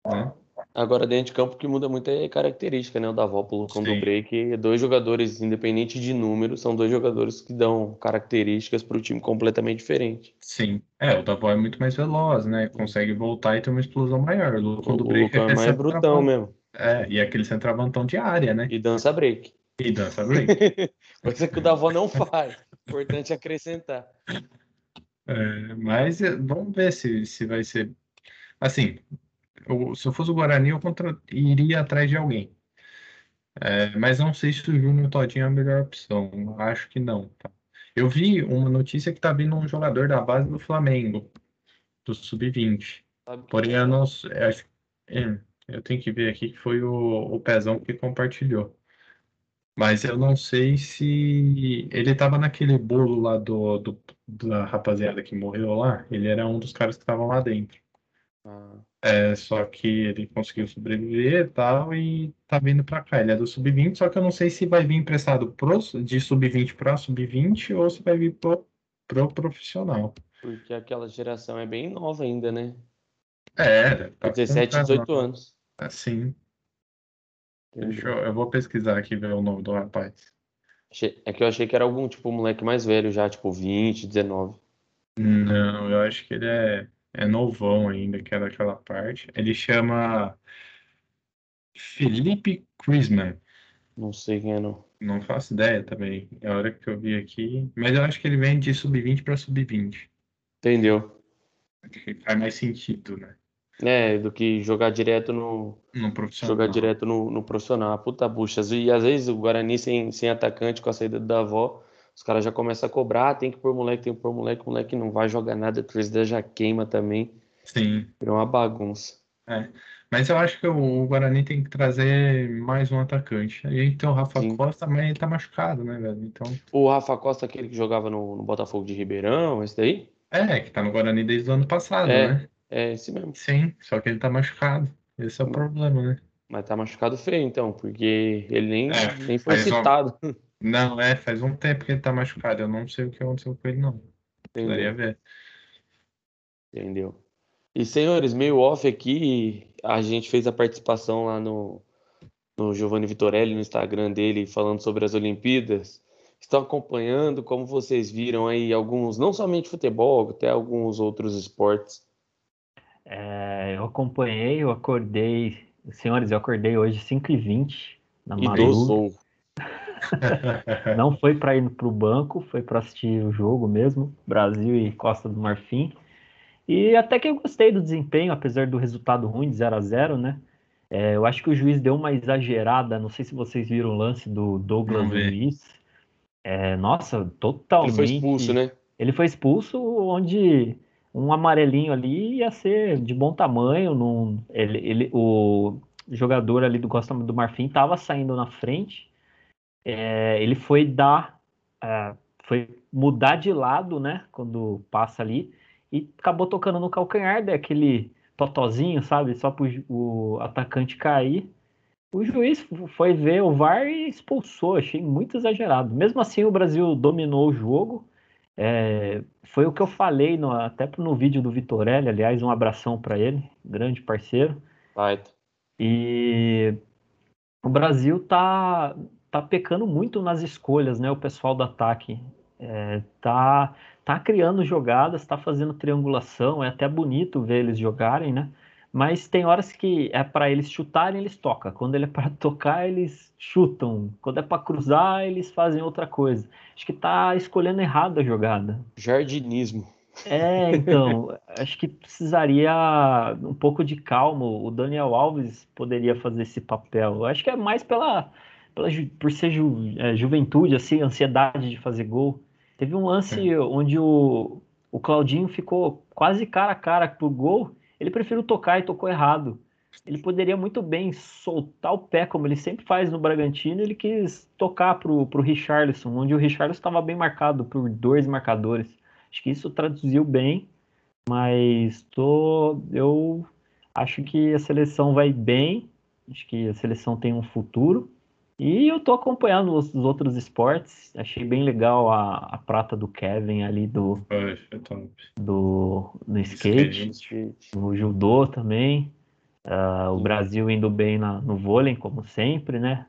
Né? Agora, dentro de campo, o que muda muito é característica, né? O Davó pro Lucão do Sim. Break. Dois jogadores, independente de número, são dois jogadores que dão características para o time completamente diferente. Sim. É, o Davó é muito mais veloz, né? Consegue voltar e ter uma explosão maior. O O, Lucão do o Break Lucão é mais brutão mesmo. É, e é aquele centroavantão de área, né? E dança break. E dança break. [LAUGHS] Coisa que o Davó não faz. Importante acrescentar. É, mas é, vamos ver se, se vai ser. Assim, eu- se eu fosse o Guarani, eu contra- iria atrás de alguém. É, mas não sei se o Júnior Todinho é a melhor opção. Acho que não, tá? Eu vi uma notícia que tá vindo um jogador da base do Flamengo, do Sub-20. Sabe? Porém, eu não. Acho, é, eu tenho que ver aqui que foi o, o Pezão que compartilhou. Mas eu não sei se ele estava naquele bolo lá do, do- da rapaziada que morreu lá. Ele era um dos caras que estavam lá dentro. Ah, É, só que ele conseguiu sobreviver e tal, e tá vindo pra cá. Ele é do sub-20, só que eu não sei se vai vir emprestado pro, de sub-20 pra sub-20 ou se vai vir pro, pro profissional. porque aquela geração é bem nova ainda, né? É, tá 17, com 18 anos. Assim, deixa eu, eu vou pesquisar aqui ver o nome do rapaz. É que eu achei que era algum, tipo, moleque mais velho já, tipo 20, 19. Não, eu acho que ele é, é novão ainda, que é daquela parte. Ele chama Felipe Crisman. Não sei quem é, não. Não faço ideia também. É a hora que eu vi aqui. Mas eu acho que ele vem de sub-20 para sub-20. Entendeu? Faz mais sentido, né? É, do que jogar direto no, No profissional. jogar direto no, no profissional. Puta bucha. E às vezes o Guarani sem, sem atacante com a saída da avó, os caras já começam a cobrar, tem que pôr moleque, tem que pôr moleque, o moleque não vai jogar nada, a torcida já queima também. Sim. Virou uma bagunça. Mas eu acho que o Guarani tem que trazer mais um atacante. A gente tem o Rafa Sim. Costa, mas ele tá machucado, né, velho? Então. O Rafa Costa, aquele que jogava no, no Botafogo de Ribeirão, esse daí? É, que tá no Guarani desde o ano passado, É. né? É esse mesmo. Sim, só que ele tá machucado. Esse é o problema, né? Mas tá machucado feio, então, porque ele nem, É, nem foi citado. [LAUGHS] Não, é, faz um tempo que ele tá machucado. Eu não sei o que aconteceu com ele, não. Precisaria Entendeu? ver. Entendeu? E, senhores, meio off aqui, a gente fez a participação lá no, no Giovanni Vitorelli, no Instagram dele, falando sobre as Olimpíadas. Estão acompanhando, como vocês viram aí, alguns, não somente futebol, até alguns outros esportes. É, eu acompanhei, eu acordei, senhores, eu acordei hoje 5h20 na. Idoso. [LAUGHS] Não foi para ir para o banco, foi para assistir o jogo mesmo, Brasil e Costa do Marfim. E até que eu gostei do desempenho, apesar do resultado ruim de 0 a 0 né? É, eu acho que o juiz deu uma exagerada. Não sei se vocês viram o lance do Douglas. Luiz. É, nossa, Ele totalmente. foi expulso, né? Ele foi expulso onde um amarelinho ali ia ser de bom tamanho. Num, ele, ele, o jogador ali do Costa do Marfim estava saindo na frente. É, ele foi dar, é, foi mudar de lado, né? Quando passa ali e acabou tocando no calcanhar daquele totozinho, sabe? Só para o atacante cair. O juiz foi ver o VAR e expulsou. Achei muito exagerado. Mesmo assim, o Brasil dominou o jogo. É, foi o que eu falei no, até no vídeo do Vitorelli, aliás, um abração para ele, grande parceiro. Vai. E o Brasil tá, tá pecando muito nas escolhas, né? O pessoal do ataque é, tá, tá criando jogadas, tá fazendo triangulação, é até bonito ver eles jogarem, né? Mas tem horas que é para eles chutarem, eles tocam. Quando ele é para [LAUGHS] tocar, eles chutam. Quando é para cruzar, eles fazem outra coisa. Acho que tá escolhendo errado a jogada. Jardinismo. É, então, [LAUGHS] acho que precisaria um pouco de calma. O Daniel Alves poderia fazer esse papel. Acho que é mais pela, pela por ser ju, é, juventude, assim, ansiedade de fazer gol. Teve um lance onde o, o Claudinho ficou quase cara a cara pro gol. Ele preferiu tocar e tocou errado. Ele poderia muito bem soltar o pé, como ele sempre faz no Bragantino. Ele quis tocar pro, pro Richarlison, onde o Richarlison estava bem marcado por dois marcadores. Acho que isso traduziu bem, mas tô, eu acho que a seleção vai bem, acho que a seleção tem um futuro E eu tô acompanhando os, os outros esportes. Achei bem legal a, a prata do Kevin ali do, do, do skate, Skate. no judô também. Ah, o Brasil indo bem na, no vôlei, como sempre, né?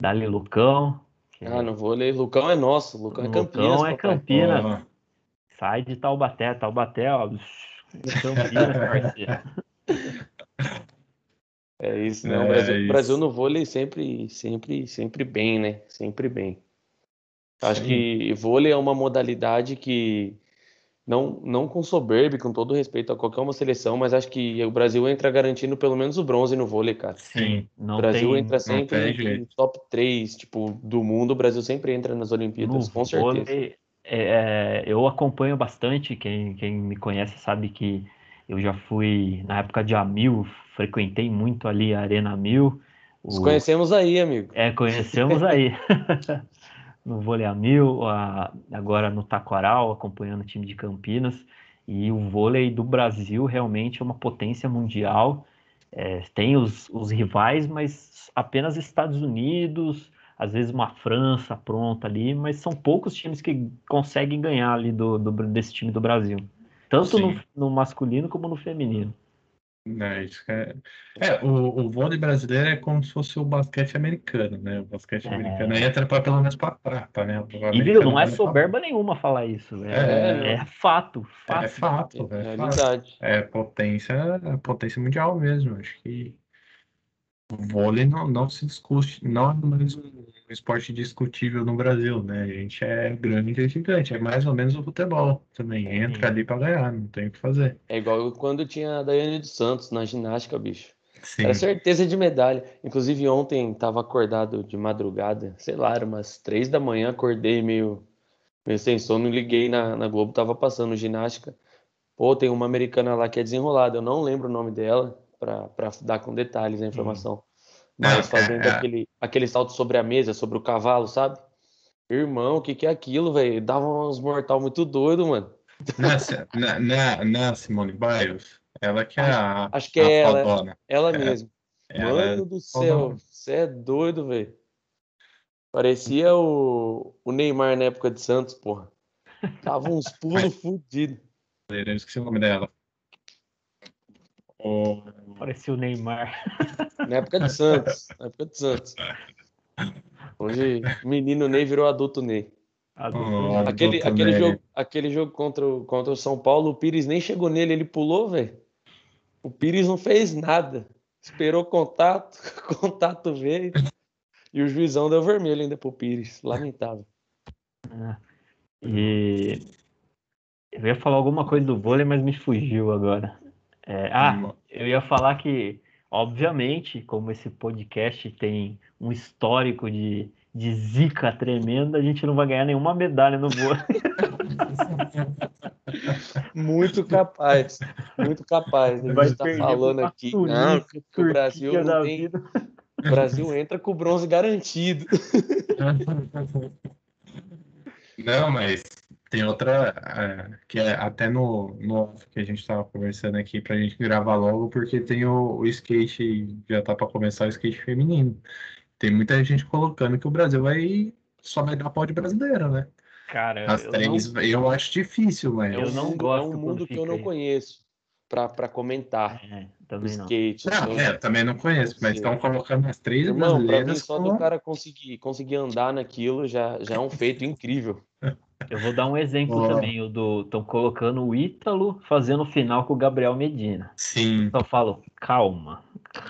Dali Lucão. que Ah, no vôlei, Lucão é nosso, Lucão é Lucão Campinas, é papai. Campinas. Ó, Sai de Taubaté, Taubaté, ó. [LAUGHS] Campinas, parceiro. É isso, né? É o Brasil, isso. Brasil no vôlei sempre, sempre, sempre bem, né? Sempre bem. Acho Sim. que vôlei é uma modalidade que não, não com soberba, e com todo respeito a qualquer uma seleção, mas acho que o Brasil entra garantindo pelo menos o bronze no vôlei, cara. Sim. Não O Brasil tem entra sempre no top 3, tipo, do mundo, o Brasil sempre entra nas Olimpíadas, no com certeza. vôlei, é, eu acompanho bastante. Quem, quem me conhece sabe que eu já fui na época de Amil, frequentei muito ali a Arena Mil. Nos O- conhecemos aí, amigo. É, conhecemos aí. [LAUGHS] no vôlei a mil, a- agora no Taquaral, acompanhando o time de Campinas. E o vôlei do Brasil realmente é uma potência mundial. É, tem os, os rivais, mas apenas Estados Unidos, às vezes uma França pronta ali, mas são poucos times que conseguem ganhar ali do, do- desse time do Brasil. Tanto no, no masculino como no feminino. É, isso é... é, o, o vôlei brasileiro é como se fosse o basquete americano, né? O basquete É. americano entra pra, pelo menos para prata, né? O E viu, não é vai pra- soberba nenhuma falar isso. É. É, é fato, fato. É fato, É é fato. realidade. É potência, é potência mundial mesmo. Acho que o vôlei não, não se discute, não é mais um esporte discutível no Brasil, né? A gente é grande e gigante, é mais ou menos o futebol também. Entra ali pra ganhar, não tem o que fazer. É igual quando tinha a Daiane dos Santos na ginástica, bicho. Sim, Era certeza de medalha. Inclusive, ontem tava acordado de madrugada, sei lá, era umas três da manhã, acordei meio, meio sem sono, liguei na, na Globo, tava passando ginástica. Pô, tem uma americana lá que é desenrolada, eu não lembro o nome dela, pra dar com detalhes a informação. Mas É, fazendo é, é. aquele, aquele salto sobre a mesa, sobre o cavalo, sabe? Irmão, o que que é aquilo, velho? Dava uns mortal muito doido, mano. Não é, Si- não é- não é- não é a Simone Biles? Ela que é a, Acho que a é ela, é. fodona. ela É, mesmo. Ela é Mano do céu, você é doido, velho. Parecia o, o Neymar na época de Santos, porra. Tava uns [LAUGHS] pulos fudidos. Eu esqueci o nome dela. O- Parecia o Neymar. [LAUGHS] Na época de Santos. Na época de Santos. Hoje, menino Ney virou adulto Ney. Adulto, Oh? Aquele, Adulto aquele Ney. jogo, aquele jogo contra, o- contra o São Paulo, o Pires nem chegou nele, ele pulou, velho. O Pires não fez nada. Esperou contato, [LAUGHS] contato veio. E o juizão deu vermelho ainda pro Pires. Lamentável. E eu ia falar alguma coisa do vôlei, mas me fugiu agora. É, ah, Hum. eu ia falar que, obviamente, como esse podcast tem um histórico de, de zica tremenda, a gente não vai ganhar nenhuma medalha no vôlei. [LAUGHS] Muito capaz. Muito capaz. A Vai gente tá perder falando aqui. Tunísia, Não, que o Brasil não tem. vida. O Brasil entra com o bronze garantido. [LAUGHS] Não, mas tem outra é, que é até no, no off que a gente estava conversando aqui pra gente gravar logo, porque tem o, o skate, já tá para começar o skate feminino. Tem muita gente colocando que o Brasil vai só vai dar pau de brasileira, né? Cara, As eu três, não, eu acho difícil, mas. É Eu um não mundo, gosto é um mundo que eu não aí. conheço pra, pra comentar. é, O também não. skate. Não, Eu- é, também não conheço, mas estão colocando as três Irmão, pra mim, brasileiras só como- do cara conseguir, conseguir andar naquilo já, já é um feito incrível. [LAUGHS] Eu vou dar um exemplo Ó. também, o do estão colocando o Ítalo fazendo final com o Gabriel Medina. Sim, Só falo, calma,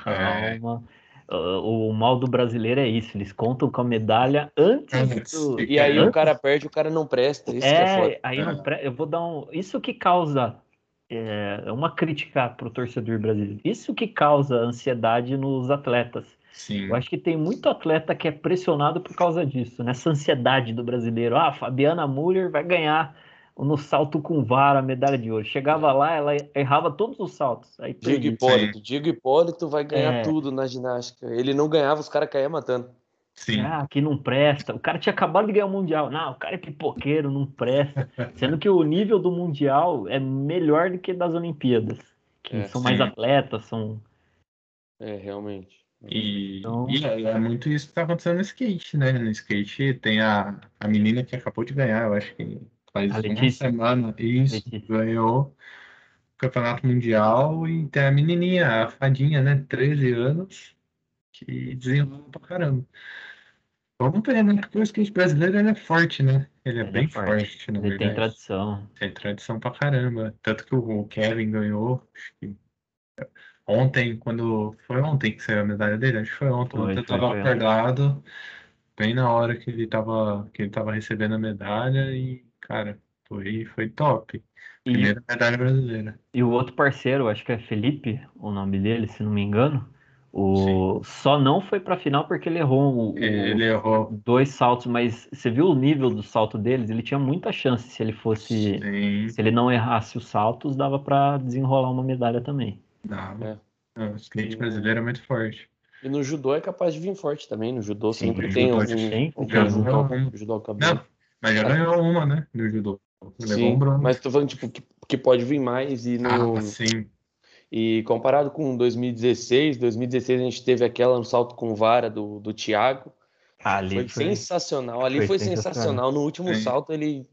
É. calma. Ah, O mal do brasileiro é isso, eles contam com a medalha antes Antes. do. E aí Hã? o cara perde, o cara não presta. Isso que é É, foda. aí não pre... eu vou dar um. Isso que causa é, uma crítica pro torcedor brasileiro. Isso que causa ansiedade nos atletas. Sim. Eu acho que tem muito atleta que é pressionado por causa disso, nessa ansiedade do brasileiro. Ah, Fabiana Müller vai ganhar no salto com vara a medalha de ouro. Chegava lá, ela errava todos os saltos. Aí Diego. Hipólito. Diego Hipólito vai ganhar É. tudo na ginástica. Ele não ganhava, os caras caíam matando. Sim. Ah, que não presta. O cara tinha acabado de ganhar o Mundial. Não, o cara é pipoqueiro, não presta. [LAUGHS] Sendo que o nível do Mundial é melhor do que das Olimpíadas. Que É, são mais sim. atletas, são. É, realmente. E, Então- e é, é muito isso que tá acontecendo no skate, né? No skate tem a, a menina que acabou de ganhar, eu acho que faz uma semana, isso, Letícia. ganhou o campeonato mundial e tem a menininha, a fadinha, né? 13 anos, que desenrola pra caramba. Vamos ver, né? Porque o skate brasileiro ele é forte, né? Ele é Ele é bem forte. forte, na Ele tem verdade. tradição. Tem tradição pra caramba. Tanto que o Kevin ganhou. acho que Ontem, quando. Foi ontem que saiu a medalha dele? Acho que foi ontem. Foi, Ontem eu tava foi. acordado, bem na hora que ele tava, que ele tava recebendo a medalha e, cara, foi, foi top. E, Primeira medalha brasileira. e o outro parceiro, acho que é Felipe, o nome dele, se não me engano, o só não foi pra final porque ele errou o- o- Ele errou. dois saltos, mas você viu o nível do salto deles? Ele tinha muita chance se ele fosse, Sim, se ele não errasse os saltos, dava pra desenrolar uma medalha também. Dava. É. Não, o skate brasileiro é muito forte. E no judô é capaz de vir forte também. No judô Sim, sempre no tem judô algum, algum judô, judô cabelo. Não, mas já ganhou uma, né? No judô. Sim, um mas tô falando tipo, que, que pode vir mais e no, Ah, sim. E comparado com 2016, 2016 a gente teve aquela no salto com vara do, do Thiago. Ali Foi foi sensacional. Ali foi foi, sensacional. sensacional. No último Sim. salto ele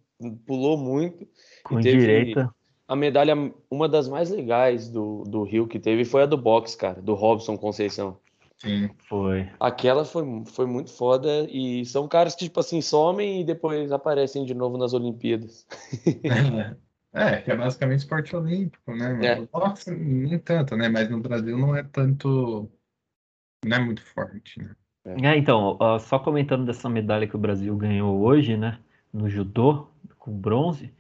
pulou muito. com e teve- direita. A medalha, uma das mais legais do, do Rio que teve foi a do boxe, cara, do Robson Conceição. Sim. Foi. Aquela foi, foi muito foda e são caras que, tipo assim, somem e depois aparecem de novo nas Olimpíadas. [LAUGHS] É, que é basicamente esporte olímpico, né? É. O boxe, nem tanto, né? Mas no Brasil não é tanto. Não é muito forte, né? É, então, ó, só comentando dessa medalha que o Brasil ganhou hoje, né, no judô, com bronze,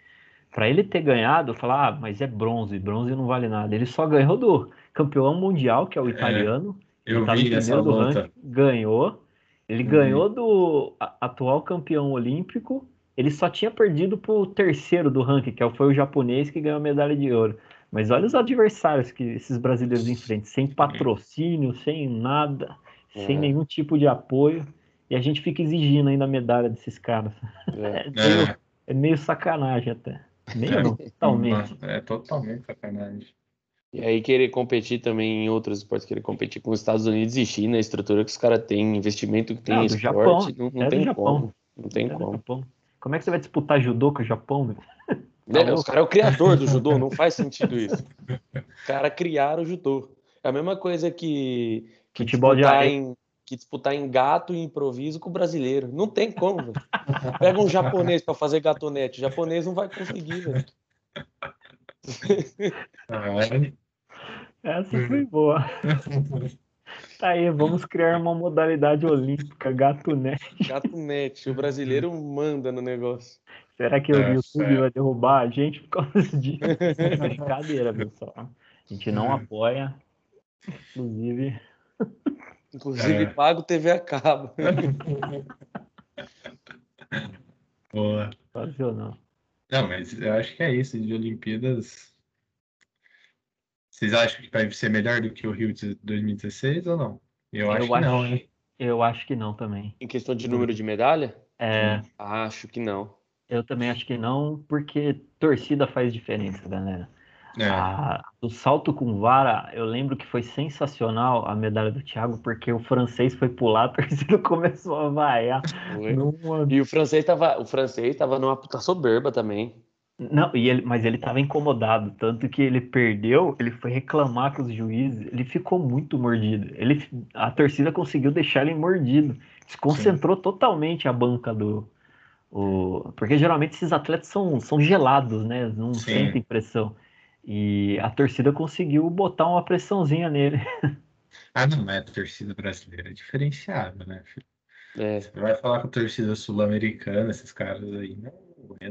para ele ter ganhado, falar, ah, mas é bronze, bronze não vale nada. Ele só ganhou do campeão mundial, que é o italiano, Eu ele tá vi essa do luta. ranking, ganhou. Ele Eu ganhou do atual campeão olímpico. Ele só tinha perdido pro terceiro do ranking, que foi o japonês que ganhou a medalha de ouro. Mas olha os adversários que esses brasileiros enfrentam, sem patrocínio, sem nada, sem É. nenhum tipo de apoio. E a gente fica exigindo ainda a medalha desses caras. [LAUGHS] É. É meio, É, é meio sacanagem até. É. não, totalmente. é totalmente sacanagem. E aí querer competir também em outros esportes, querer competir com os Estados Unidos e China, a estrutura que os caras têm, investimento que tem Não, esporte, Japão, não, não é tem Japão. como. Não tem É como. Japão. Como é que você vai disputar judô com o Japão, meu? É, os caras é o criador do judô, não faz [LAUGHS] sentido isso. Os caras criaram o judô. É a mesma coisa que, que Futebol de areia. em que disputar em gato e improviso com o brasileiro. Não tem como, velho. Pega um japonês para fazer gatonete, o japonês não vai conseguir, velho. Ai, [LAUGHS] Essa foi boa. Tá aí, vamos criar uma modalidade olímpica, gato né? Gatonete, o brasileiro manda no negócio. Será que o É, YouTube é. vai derrubar a gente por causa disso? Brincadeira, pessoal. A gente não É. apoia. Inclusive, Inclusive É. pago TV a cabo. [LAUGHS] boa. sensacional. Não, mas eu acho que é isso, de Olimpíadas. Vocês acham que vai ser melhor do que o Rio de 2016 ou não? Eu acho que não, hein? Eu acho que não também. Em questão de número de medalha? É, Acho que não. eu também acho que não, porque torcida faz diferença, galera. É, Ah, o salto com vara, eu lembro que foi sensacional a medalha do Thiago, porque o francês foi pular, [LAUGHS] a torcida começou a vaiar. Numa... E o francês tava, o francês tava numa puta soberba também. Não, e ele, mas ele estava incomodado, tanto que ele perdeu, ele foi reclamar com os juízes, ele ficou muito mordido. Ele, a torcida conseguiu deixar ele mordido, desconcentrou totalmente a banca do. O, porque geralmente esses atletas são, são gelados, né? Não Sim. sentem pressão. E a torcida conseguiu botar uma pressãozinha nele. [LAUGHS] Ah, não, mas a torcida brasileira é diferenciada, né? filho? É. Você vai falar com a torcida sul-americana, esses caras aí. Não,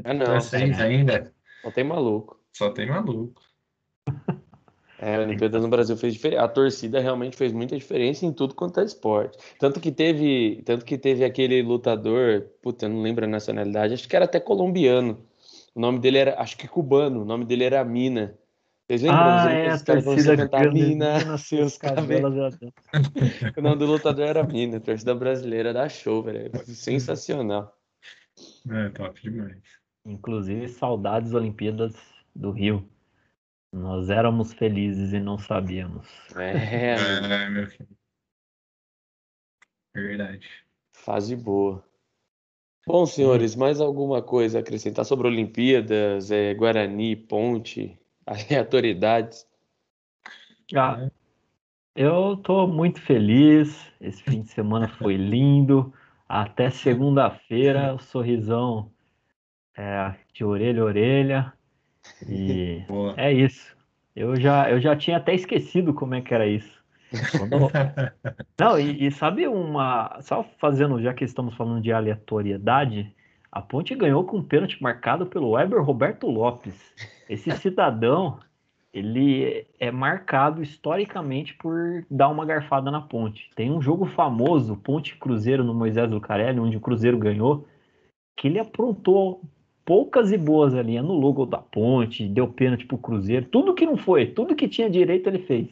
Ah, não, é. ainda. Só tem maluco. Só tem maluco. [LAUGHS] É, a Olimpíada no Brasil fez diferença. A torcida realmente fez muita diferença em tudo quanto é esporte. Tanto que teve, tanto que teve aquele lutador, puta, eu não lembro a nacionalidade, acho que era até colombiano. O nome dele era, acho que cubano, o nome dele era Mina. Vocês lembram? Ah, Os- é, a os caras torcida a cantar grande, Mina, Mina, seus cabelos. cabelos. O nome do lutador era Mina, a torcida brasileira da show, velho. Sensacional. É, top demais. Inclusive, saudades Olimpíadas do Rio. Nós éramos felizes e não sabíamos. É, amigo. É, meu filho. Verdade. Fase boa. Bom, senhores, mais alguma coisa a acrescentar sobre Olimpíadas, é, Guarani, Ponte, aleatoriedades? [LAUGHS] Ah, eu tô muito feliz. Esse fim de semana foi lindo. Até segunda-feira, o sorrisão é, de orelha a orelha. E Boa. é isso. Eu já, eu já tinha até esquecido como é que era isso. Quando- [LAUGHS] Não, e, e sabe uma. Só fazendo, já que estamos falando de aleatoriedade, a Ponte ganhou com um pênalti marcado pelo Weber Roberto Lopes. Esse cidadão, ele é marcado historicamente por dar uma garfada na Ponte. Tem um jogo famoso, Ponte Cruzeiro no Moisés Lucarelli, onde o Cruzeiro ganhou, que ele aprontou poucas e boas ali, anulou o gol da Ponte, deu pênalti pro Cruzeiro, tudo que não foi, tudo que tinha direito ele fez.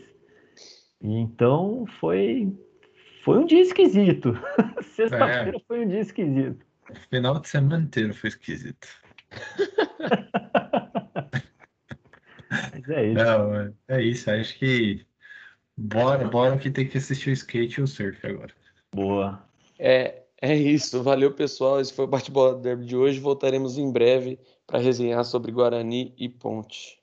Então foi foi um dia esquisito. [LAUGHS] Sexta-feira foi um dia esquisito. Final de semana inteiro foi esquisito. Mas é isso. Não, é- é isso. Acho que bora, bora que tem que assistir o skate e o surf agora. Boa. É, é isso. Valeu, pessoal. Esse foi o Bate-Bola Derby de hoje. Voltaremos em breve para resenhar sobre Guarani e Ponte.